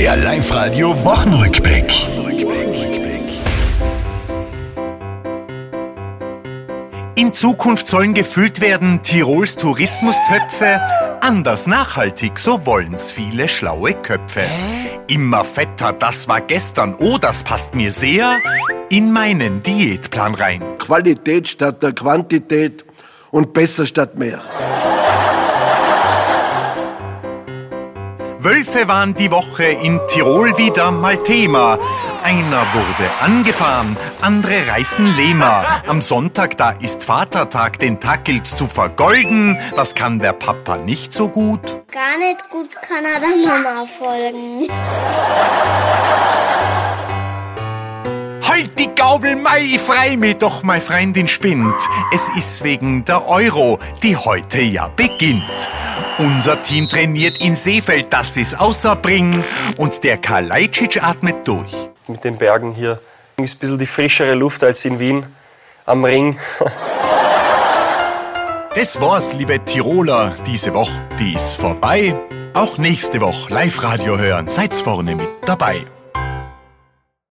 Der Live-Radio Wochenrückblick. In Zukunft sollen gefüllt werden Tirols Tourismustöpfe. Anders nachhaltig, so wollen's viele schlaue Köpfe. Immer fetter, das war gestern. Oh, das passt mir sehr in meinen Diätplan rein. Qualität statt der Quantität und besser statt mehr. Wölfe waren die Woche in Tirol wieder mal Thema. Einer wurde angefahren, andere reißen Lehmer. Am Sonntag, da ist Vatertag, den Tag gilt's zu vergolden. Was kann der Papa nicht so gut? Gar nicht gut kann er der Mama folgen. Halt die Gaubel, Mai, ich frei mich doch, meine Freundin spinnt. Es ist wegen der Euro, die heute ja beginnt. Unser Team trainiert in Seefeld, das ist außerbring. Und der Kalajdzic atmet durch. Mit den Bergen hier ist ein bisschen die frischere Luft als in Wien am Ring. Das war's, liebe Tiroler, diese Woche, die ist vorbei. Auch nächste Woche Live-Radio hören, seid's vorne mit dabei.